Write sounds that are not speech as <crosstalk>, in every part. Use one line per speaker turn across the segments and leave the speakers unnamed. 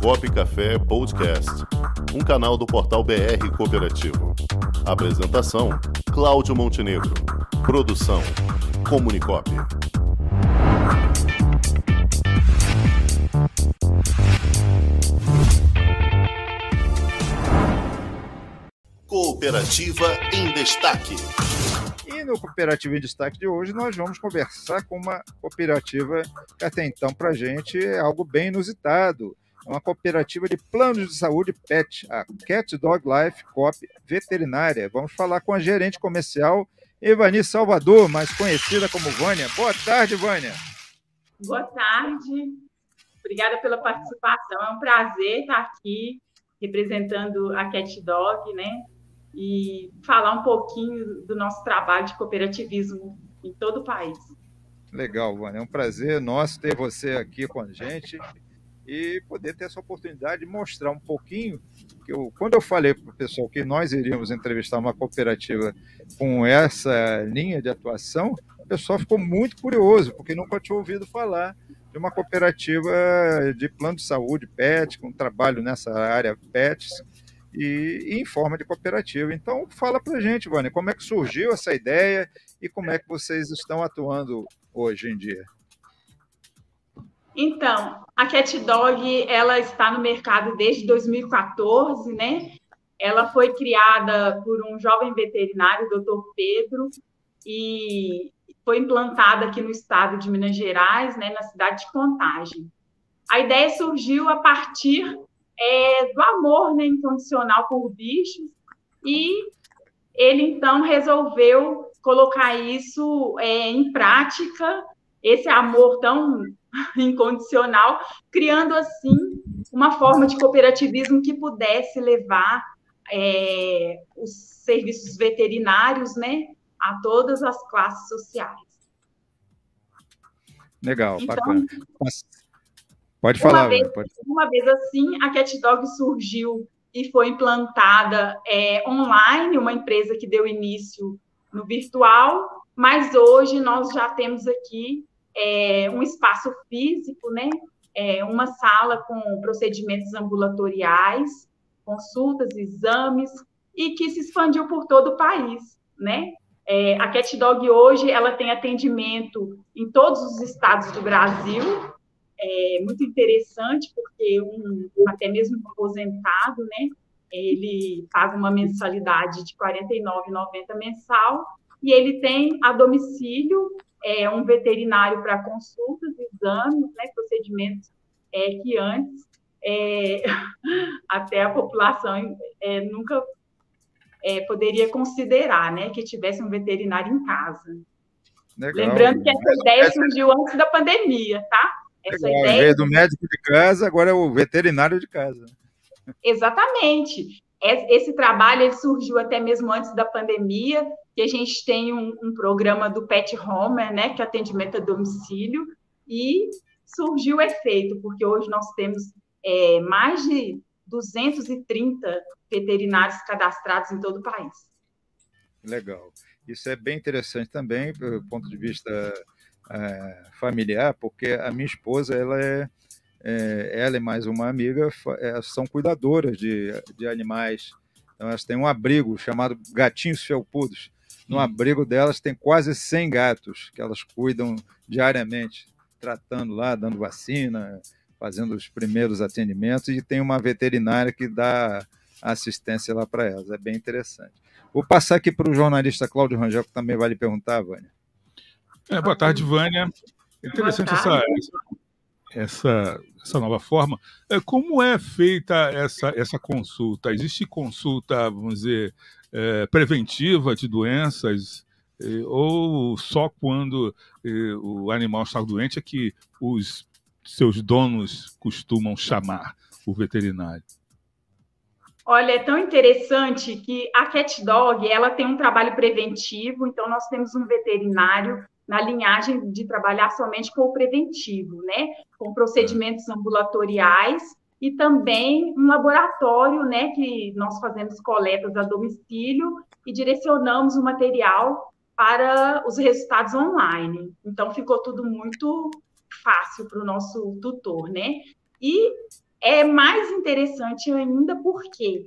Cop Café Podcast, um canal do portal BR Cooperativo. Apresentação: Cláudio Montenegro. Produção: Comunicop. Cooperativa em Destaque.
E no Cooperativa em Destaque de hoje, nós vamos conversar com uma cooperativa que até então, para a gente, é algo bem inusitado. É uma cooperativa de planos de saúde PET, a Cat Dog Life Coop Veterinária. Vamos falar com a gerente comercial Evani Salvador, mais conhecida como Vânia. Boa tarde, Vânia.
Boa tarde. Obrigada pela participação. É um prazer estar aqui representando a Cat Dog, né? E falar um pouquinho do nosso trabalho de cooperativismo em todo o país.
Legal, Vânia. É um prazer nosso ter você aqui com a gente e poder ter essa oportunidade de mostrar um pouquinho. Que eu, quando eu falei para o pessoal que nós iríamos entrevistar uma cooperativa com essa linha de atuação, o pessoal ficou muito curioso, porque nunca tinha ouvido falar de uma cooperativa de plano de saúde PET, com trabalho nessa área PETs, e, e em forma de cooperativa. Então, fala para a gente, Vânia, como é que surgiu essa ideia e como é que vocês estão atuando hoje em dia?
Então, a Cat Dog, ela está no mercado desde 2014, né? Ela foi criada por um jovem veterinário, Dr. Pedro, e foi implantada aqui no estado de Minas Gerais, né, na cidade de Contagem. A ideia surgiu a partir é, do amor né, incondicional por bichos e ele então resolveu colocar isso é, em prática, esse amor tão <laughs> incondicional, criando assim uma forma de cooperativismo que pudesse levar é, os serviços veterinários, né, a todas as classes sociais.
Legal, então, bacana. Pode falar.
Uma vez,
pode...
uma vez assim, a Cat Dog surgiu e foi implantada é, online, uma empresa que deu início no virtual, mas hoje nós já temos aqui é, um espaço físico, né? É, uma sala com procedimentos ambulatoriais, consultas, exames, e que se expandiu por todo o país, né? É, a Cat Dog hoje ela tem atendimento em todos os estados do Brasil, é muito interessante porque um, até mesmo um aposentado, né? Ele paga uma mensalidade de R$ 49,90 mensal e ele tem a domicílio é, um veterinário para consultas, exames, né, procedimentos é, que antes é, <laughs> até a população é, nunca é, poderia considerar, né, que tivesse um veterinário em casa. Legal. Lembrando que essa ideia surgiu antes da pandemia, tá?
Essa Legal. ideia do médico de casa, agora é o veterinário de casa.
Exatamente. Esse trabalho surgiu até mesmo antes da pandemia, que a gente tem um, um programa do Pet Homer, né, que é atendimento a domicílio, e surgiu o efeito, porque hoje nós temos é, mais de 230 veterinários cadastrados em todo o país.
Legal. Isso é bem interessante também, do ponto de vista é, familiar, porque a minha esposa, ela é, é, ela e mais uma amiga é, são cuidadoras de, de animais. Então, elas têm um abrigo chamado Gatinhos Felpudos, no hum. abrigo delas tem quase 100 gatos que elas cuidam diariamente, tratando lá, dando vacina, fazendo os primeiros atendimentos e tem uma veterinária que dá assistência lá para elas. É bem interessante. Vou passar aqui para o jornalista Cláudio Rangel, que também vai lhe perguntar, Vânia.
É, boa tarde, Vânia. Interessante essa, essa, essa nova forma. É, como é feita essa, essa consulta? Existe consulta, vamos dizer, é, preventiva de doenças, é, ou só quando é, o animal está doente é que os seus donos costumam chamar o veterinário?
Olha, é tão interessante que a Cat Dog ela tem um trabalho preventivo, então nós temos um veterinário na linhagem de trabalhar somente com o preventivo, né? Com procedimentos ambulatoriais e também um laboratório, né? Que nós fazemos coletas a domicílio e direcionamos o material para os resultados online. Então, ficou tudo muito fácil para o nosso tutor, né? E é mais interessante ainda porque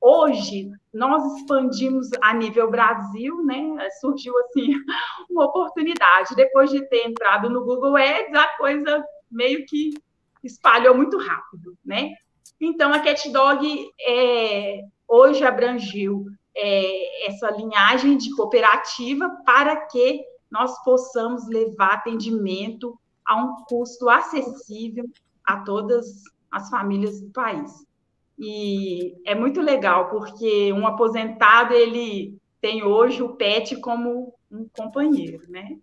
hoje nós expandimos a nível Brasil, né? Surgiu assim <laughs> uma oportunidade. Depois de ter entrado no Google Ads, a coisa meio que espalhou muito rápido, né? Então a CatDog é, hoje abrangiu é, essa linhagem de cooperativa para que nós possamos levar atendimento a um custo acessível a todas as famílias do país. E é muito legal, porque um aposentado, ele tem hoje o pet como um companheiro, né?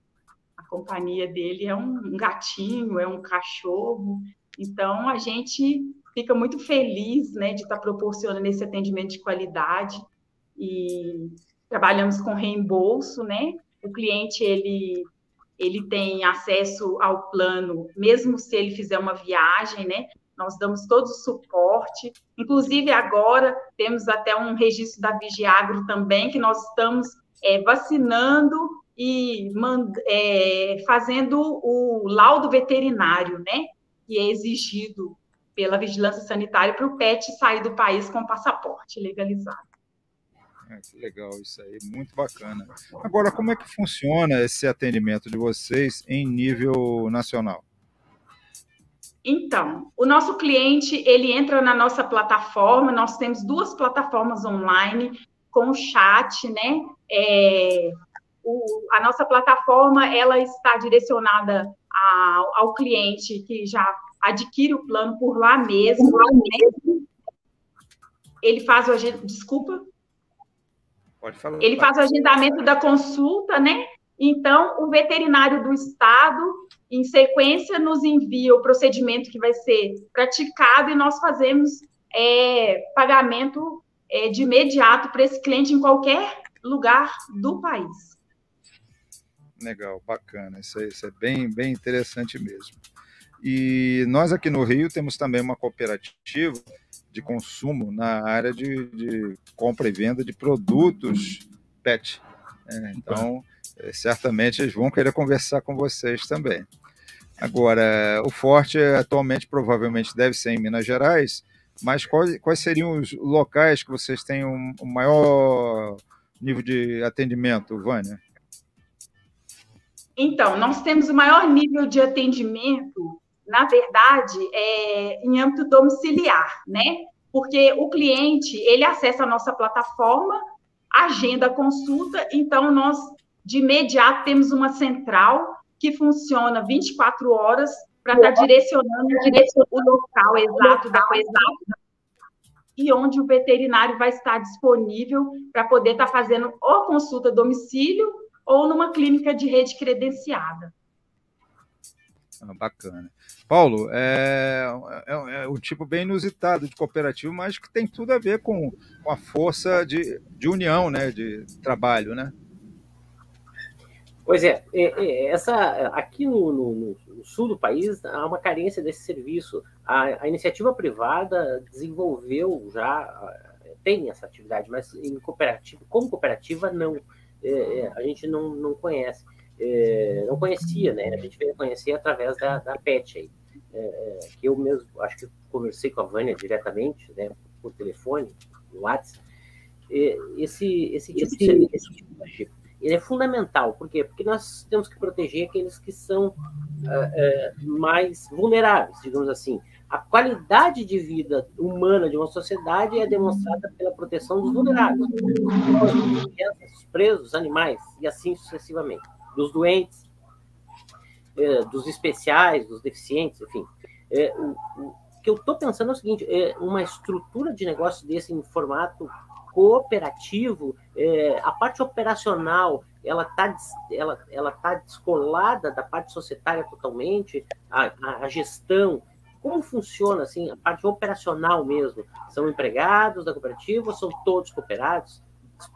A companhia dele é um gatinho, é um cachorro. Então, a gente fica muito feliz né, de estar proporcionando esse atendimento de qualidade e trabalhamos com reembolso, né? O cliente, ele ele tem acesso ao plano, mesmo se ele fizer uma viagem, né? Nós damos todo o suporte. Inclusive, agora temos até um registro da Vigiagro também, que nós estamos é, vacinando e é, fazendo o laudo veterinário, né? Que é exigido pela vigilância sanitária para o PET sair do país com passaporte legalizado.
É, que legal isso aí, muito bacana. Agora, como é que funciona esse atendimento de vocês em nível nacional?
Então, o nosso cliente, ele entra na nossa plataforma, nós temos duas plataformas online com chat, né? É, o, a nossa plataforma, ela está direcionada ao, ao cliente que já adquire o plano por lá mesmo. Né? Ele faz o... Desculpa? Pode falar. Ele faz o agendamento da consulta, né? Então, o veterinário do estado, em sequência, nos envia o procedimento que vai ser praticado e nós fazemos é, pagamento é, de imediato para esse cliente em qualquer lugar do país.
Legal, bacana. Isso, isso é bem, bem interessante mesmo. E nós aqui no Rio temos também uma cooperativa de consumo na área de, de compra e venda de produtos PET. É, então, é, certamente eles vão querer conversar com vocês também. Agora, o Forte atualmente provavelmente deve ser em Minas Gerais, mas quais, quais seriam os locais que vocês têm um, um maior nível de atendimento, Vânia?
Então, nós temos o maior nível de atendimento na verdade, é, em âmbito domiciliar, né? Porque o cliente, ele acessa a nossa plataforma, agenda a consulta, então nós, de imediato, temos uma central que funciona 24 horas para estar tá direcionando o local exato da coisa e onde o veterinário vai estar disponível para poder estar tá fazendo ou consulta domicílio ou numa clínica de rede credenciada.
Ah, bacana. Paulo, é, é, é, um tipo bem inusitado de cooperativo, mas que tem tudo a ver com, com a força de, de união, né, de trabalho, né?
Pois é, é, é essa, aqui no, no, no, sul do país há uma carência desse serviço. A, a, iniciativa privada desenvolveu já, tem essa atividade, mas em cooperativa, como cooperativa, não. É, é a gente não, não conhece. É, não conhecia, né? A gente veio conhecer através da, da PET aí é, é, que eu mesmo acho que conversei com a Vânia diretamente, né, por telefone, no WhatsApp, esse, esse tipo de serviço, ele é fundamental. Por quê? Porque nós temos que proteger aqueles que são é, mais vulneráveis, digamos assim. A qualidade de vida humana de uma sociedade é demonstrada pela proteção dos vulneráveis, dos presos, animais, e assim sucessivamente, dos doentes, é, dos especiais, dos deficientes, enfim. É, o, que eu estou pensando é o seguinte: é uma estrutura de negócio desse em formato cooperativo, é, a parte operacional ela está ela, ela tá descolada da parte societária totalmente, a, a, a, gestão, como funciona assim, a parte operacional mesmo? São empregados da cooperativa ou são todos cooperados?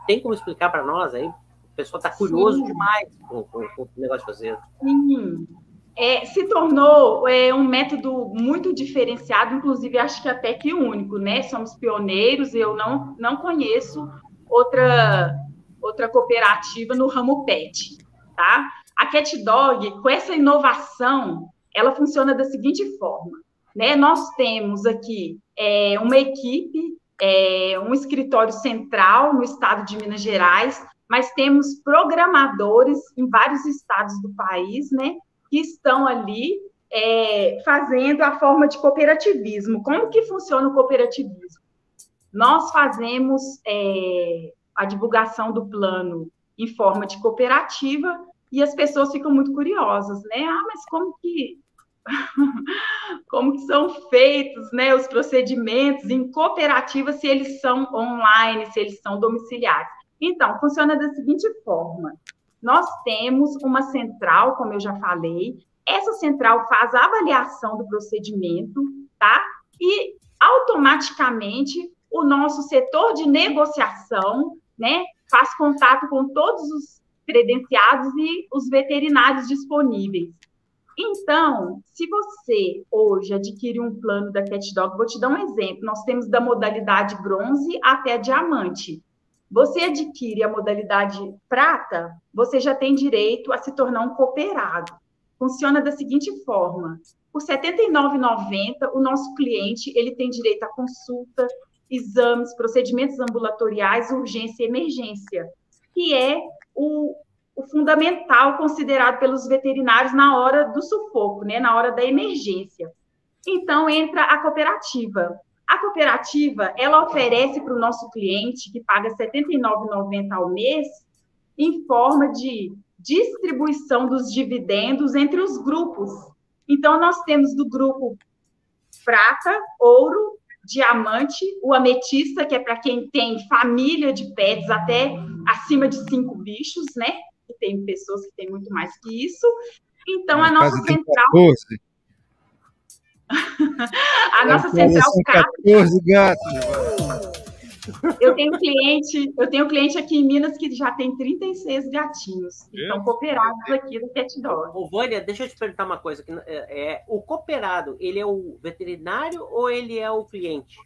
Tem como explicar para nós aí, O pessoal está curioso demais com, com, com, o negócio de fazer.
Sim. É, se tornou é, um método muito diferenciado, inclusive acho que até que único, né? Somos pioneiros, eu não, não conheço outra, outra cooperativa no ramo PET, tá? A Cat Dog, com essa inovação, ela funciona da seguinte forma, né? Nós temos aqui é, uma equipe, é, um escritório central no estado de Minas Gerais, mas temos programadores em vários estados do país, né? Que estão ali é, fazendo a forma de cooperativismo. Como que funciona o cooperativismo? Nós fazemos é, a divulgação do plano em forma de cooperativa e as pessoas ficam muito curiosas, né? Ah, mas como que <laughs> como que são feitos, né, os procedimentos em cooperativa se eles são online, se eles são domiciliares? Então, funciona da seguinte forma: nós temos uma central, como eu já falei, essa central faz a avaliação do procedimento, tá? E automaticamente o nosso setor de negociação, né, faz contato com todos os credenciados e os veterinários disponíveis. Então, se você hoje adquire um plano da CatDog, vou te dar um exemplo. Nós temos da modalidade bronze até diamante. Você adquire a modalidade prata, você já tem direito a se tornar um cooperado. Funciona da seguinte forma: por R$ 79,90, o nosso cliente ele tem direito a consulta, exames, procedimentos ambulatoriais, urgência e emergência, que é o, o fundamental considerado pelos veterinários na hora do sufoco, né, na hora da emergência. Então entra a cooperativa. A cooperativa, ela oferece para o nosso cliente que paga R$ 79,90 ao mês, em forma de distribuição dos dividendos entre os grupos. Então nós temos do grupo prata, ouro, diamante, o ametista, que é para quem tem família de pets até acima de cinco bichos, né? Que tem pessoas que têm muito mais que isso. Então, a nossa central. A nossa central. 14 gatos. Eu tenho cliente, eu tenho cliente aqui em Minas que já tem 36 gatinhos, que estão cooperados aqui do Cat Dog.
Ô, Vânia, deixa eu te perguntar uma coisa. É, é, o cooperado, ele é o veterinário ou ele é o cliente?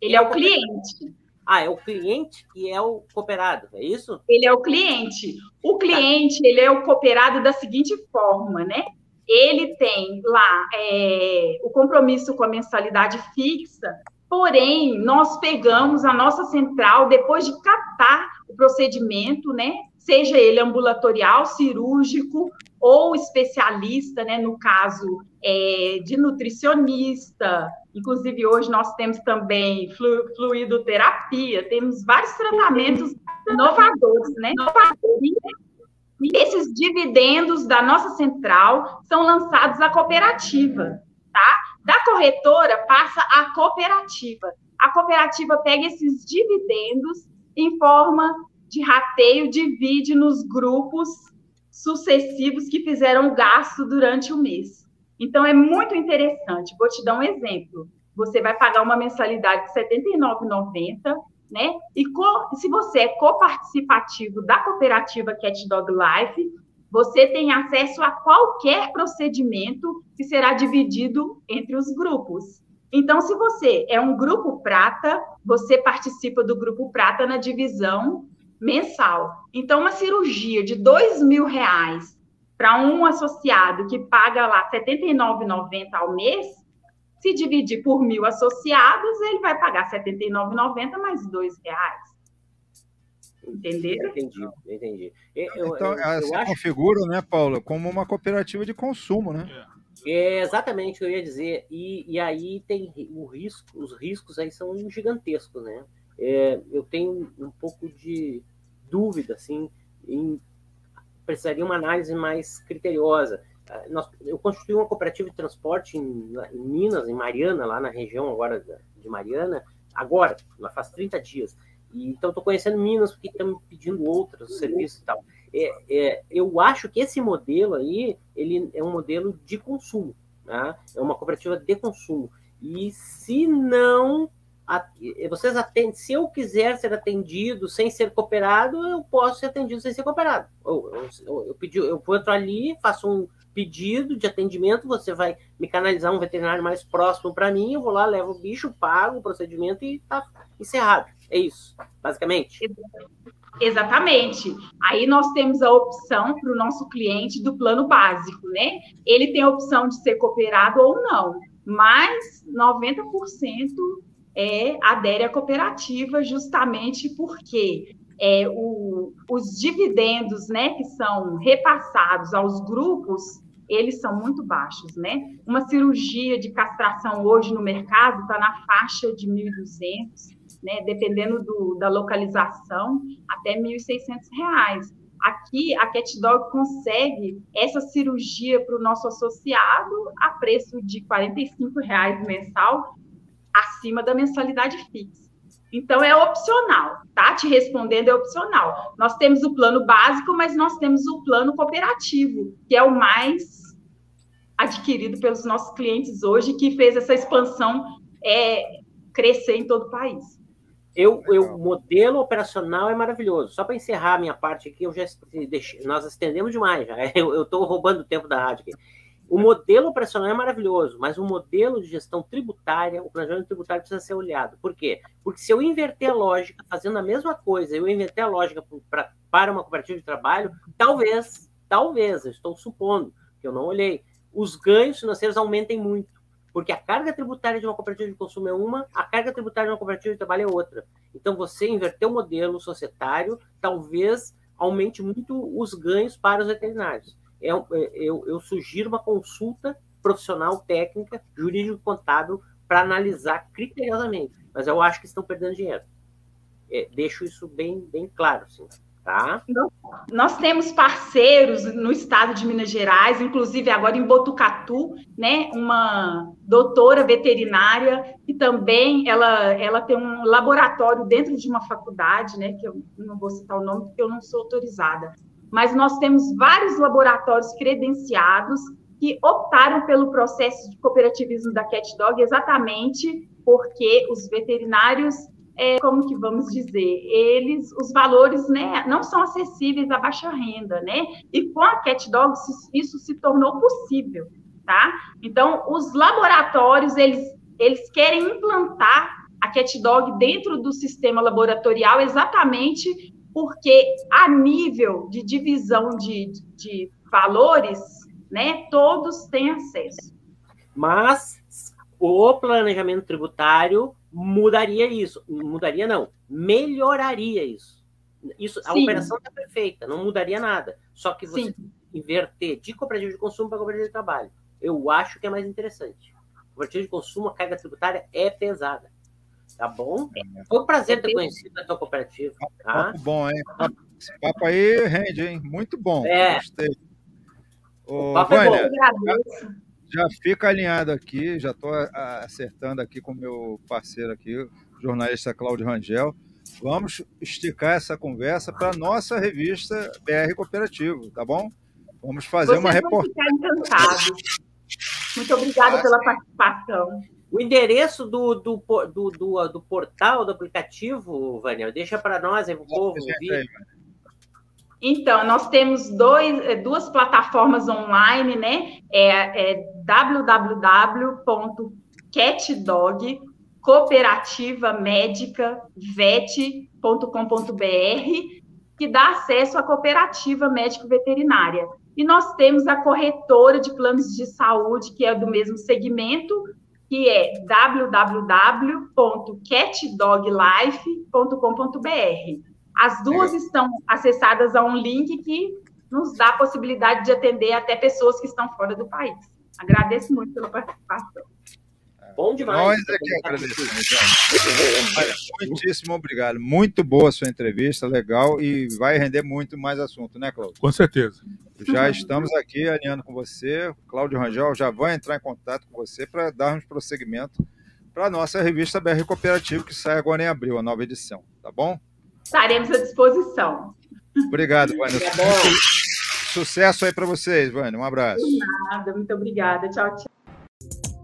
Ele é o cliente.
Ah, é o cliente que é o cooperado, é isso?
Ele é o cliente. O cliente, ele é o cooperado da seguinte forma, né? Ele tem lá é, o compromisso com a mensalidade fixa, Porém, nós pegamos a nossa central depois de catar o procedimento, né? Seja ele ambulatorial, cirúrgico ou especialista, né? No caso é, de nutricionista. Inclusive, hoje nós temos também flu, fluidoterapia, temos vários tratamentos inovadores, né? E esses dividendos da nossa central são lançados à cooperativa, tá? Da corretora passa à cooperativa. A cooperativa pega esses dividendos em forma de rateio, divide nos grupos sucessivos que fizeram gasto durante o mês. Então, é muito interessante. Vou te dar um exemplo. Você vai pagar uma mensalidade de R$ 79,90, né? E se você é coparticipativo da cooperativa Cat Dog Life, você tem acesso a qualquer procedimento que será dividido entre os grupos. Então, se você é um grupo prata, você participa do grupo prata na divisão mensal. Então, uma cirurgia de dois mil reais para um associado que paga lá R$ 79,90 ao mês, se dividir por mil associados, ele vai pagar R$ 79,90 mais dois reais. Entendeu?
Entendi, entendi.
Eu, então, eu, se acho... configura, né, Paula, como uma cooperativa de consumo, né?
É exatamente o que eu ia dizer. E, e aí tem o risco, os riscos aí são gigantescos, né? É, eu tenho um pouco de dúvida, assim, em, precisaria uma análise mais criteriosa. Nós, eu construí uma cooperativa de transporte em, em, Minas, em Mariana, lá na região agora de Mariana, agora, faz 30 dias. E, então, estou conhecendo Minas porque estão pedindo outros serviços e tal. É, é, eu acho que esse modelo aí, ele é um modelo de consumo, né? é uma cooperativa de consumo. E se não vocês atendem, se eu quiser ser atendido sem ser cooperado, eu posso ser atendido sem ser cooperado. Eu, eu, eu, pedi, eu entro ali, faço um pedido de atendimento, você vai me canalizar um veterinário mais próximo para mim, eu vou lá, levo o bicho, pago o procedimento e tá encerrado. É isso, basicamente.
Exatamente. Aí nós temos a opção para o nosso cliente do plano básico, né? Ele tem a opção de ser cooperado ou não, mas 90% é, adere à cooperativa justamente porque é, o, os dividendos né, que são repassados aos grupos, eles são muito baixos. Né? Uma cirurgia de castração hoje no mercado está na faixa de 1.200, né, dependendo do, da localização, até R$ 1.600. Aqui, a CatDog consegue essa cirurgia para o nosso associado a preço de R$ 45,00 mensal, acima da mensalidade fixa. Então, é opcional, tá? Te respondendo, é opcional. Nós temos o plano básico, mas nós temos o plano cooperativo, que é o mais adquirido pelos nossos clientes hoje, que fez essa expansão é, crescer em todo o país.
Eu, eu, modelo operacional é maravilhoso. Só para encerrar a minha parte aqui, eu já nós estendemos demais já. <laughs> Eu estou roubando o tempo da rádio aqui. O modelo operacional é maravilhoso, mas o modelo de gestão tributária, o planejamento tributário precisa ser olhado. Por quê? Porque se eu inverter a lógica, fazendo a mesma coisa, eu inverter a lógica pra, para uma cooperativa de trabalho, talvez, talvez, eu estou supondo, que eu não olhei, os ganhos financeiros aumentem muito. Porque a carga tributária de uma cooperativa de consumo é uma, a carga tributária de uma cooperativa de trabalho é outra. Então, você inverter o modelo societário, talvez aumente muito os ganhos para os veterinários. É, é, eu, eu sugiro uma consulta profissional, técnica, jurídico-contábil, para analisar criteriosamente. Mas eu acho que estão perdendo dinheiro. É, deixo isso bem, bem claro. Assim. Tá?
Nós temos parceiros no estado de Minas Gerais, inclusive agora em Botucatu, né, uma doutora veterinária que também ela, ela tem um laboratório dentro de uma faculdade, né, que eu não vou citar o nome porque eu não sou autorizada, mas nós temos vários laboratórios credenciados que optaram pelo processo de cooperativismo da CatDog exatamente porque os veterinários é, como que vamos dizer, eles, os valores, né, não são acessíveis à baixa renda, né? E com a CatDog isso se tornou possível, tá? Então, os laboratórios, eles, eles querem implantar a CatDog dentro do sistema laboratorial exatamente porque a nível de divisão de, de valores, né, todos têm acesso.
Mas o planejamento tributário mudaria isso. Mudaria não, melhoraria isso. Isso, a Sim. operação está perfeita, não mudaria nada. Só que você Sim. inverter de cooperativa de consumo para cooperativa de trabalho, eu acho que é mais interessante. Cooperativa de consumo, a carga tributária é pesada. Tá bom? É. Foi um prazer ter conhecido a tua cooperativa. Tá?
Muito bom, hein? Esse papo aí rende, hein? Muito bom.
É. Gostei.
Ô, o papo Vânia, é bom já fica alinhado aqui, já estou acertando aqui com o meu parceiro aqui, o jornalista Cláudio Rangel. Vamos esticar essa conversa para a nossa revista BR Cooperativo, tá bom? Vamos fazer Vocês uma reportagem.
Muito obrigada pela participação.
O endereço do, do, do, do, do portal, do aplicativo, Vânia, deixa para nós, aí, o povo ouvir.
Então, nós temos dois, eh, duas plataformas online, né? É, é www.catdog cooperativa médica vet.com.br que dá acesso à cooperativa médico veterinária. E nós temos a corretora de planos de saúde, que é do mesmo segmento, que é www.catdoglife.com.br. As duas é. estão acessadas a um link que nos dá a possibilidade de atender até pessoas que estão fora do país. Agradeço muito pela participação.
Bom demais.
Nós é que agradecemos. Olha, muitíssimo obrigado. Muito boa a sua entrevista, legal, e vai render muito mais assunto, né, Cláudio?
Com certeza.
Já estamos aqui alinhando com você. Cláudio Rangel já vai entrar em contato com você para darmos prosseguimento para a nossa revista BR Cooperativo, que sai agora em abril, a nova edição. Tá bom?
Estaremos à disposição.
Obrigado, Vânia. Tá Sucesso aí para vocês, Vânia. Um abraço.
De nada, muito obrigada. Tchau, tchau.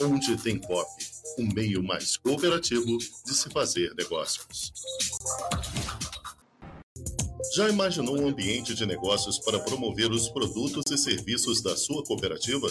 Onde Tem Cop, o um meio mais cooperativo de se fazer negócios. Já imaginou um ambiente de negócios para promover os produtos e serviços da sua cooperativa?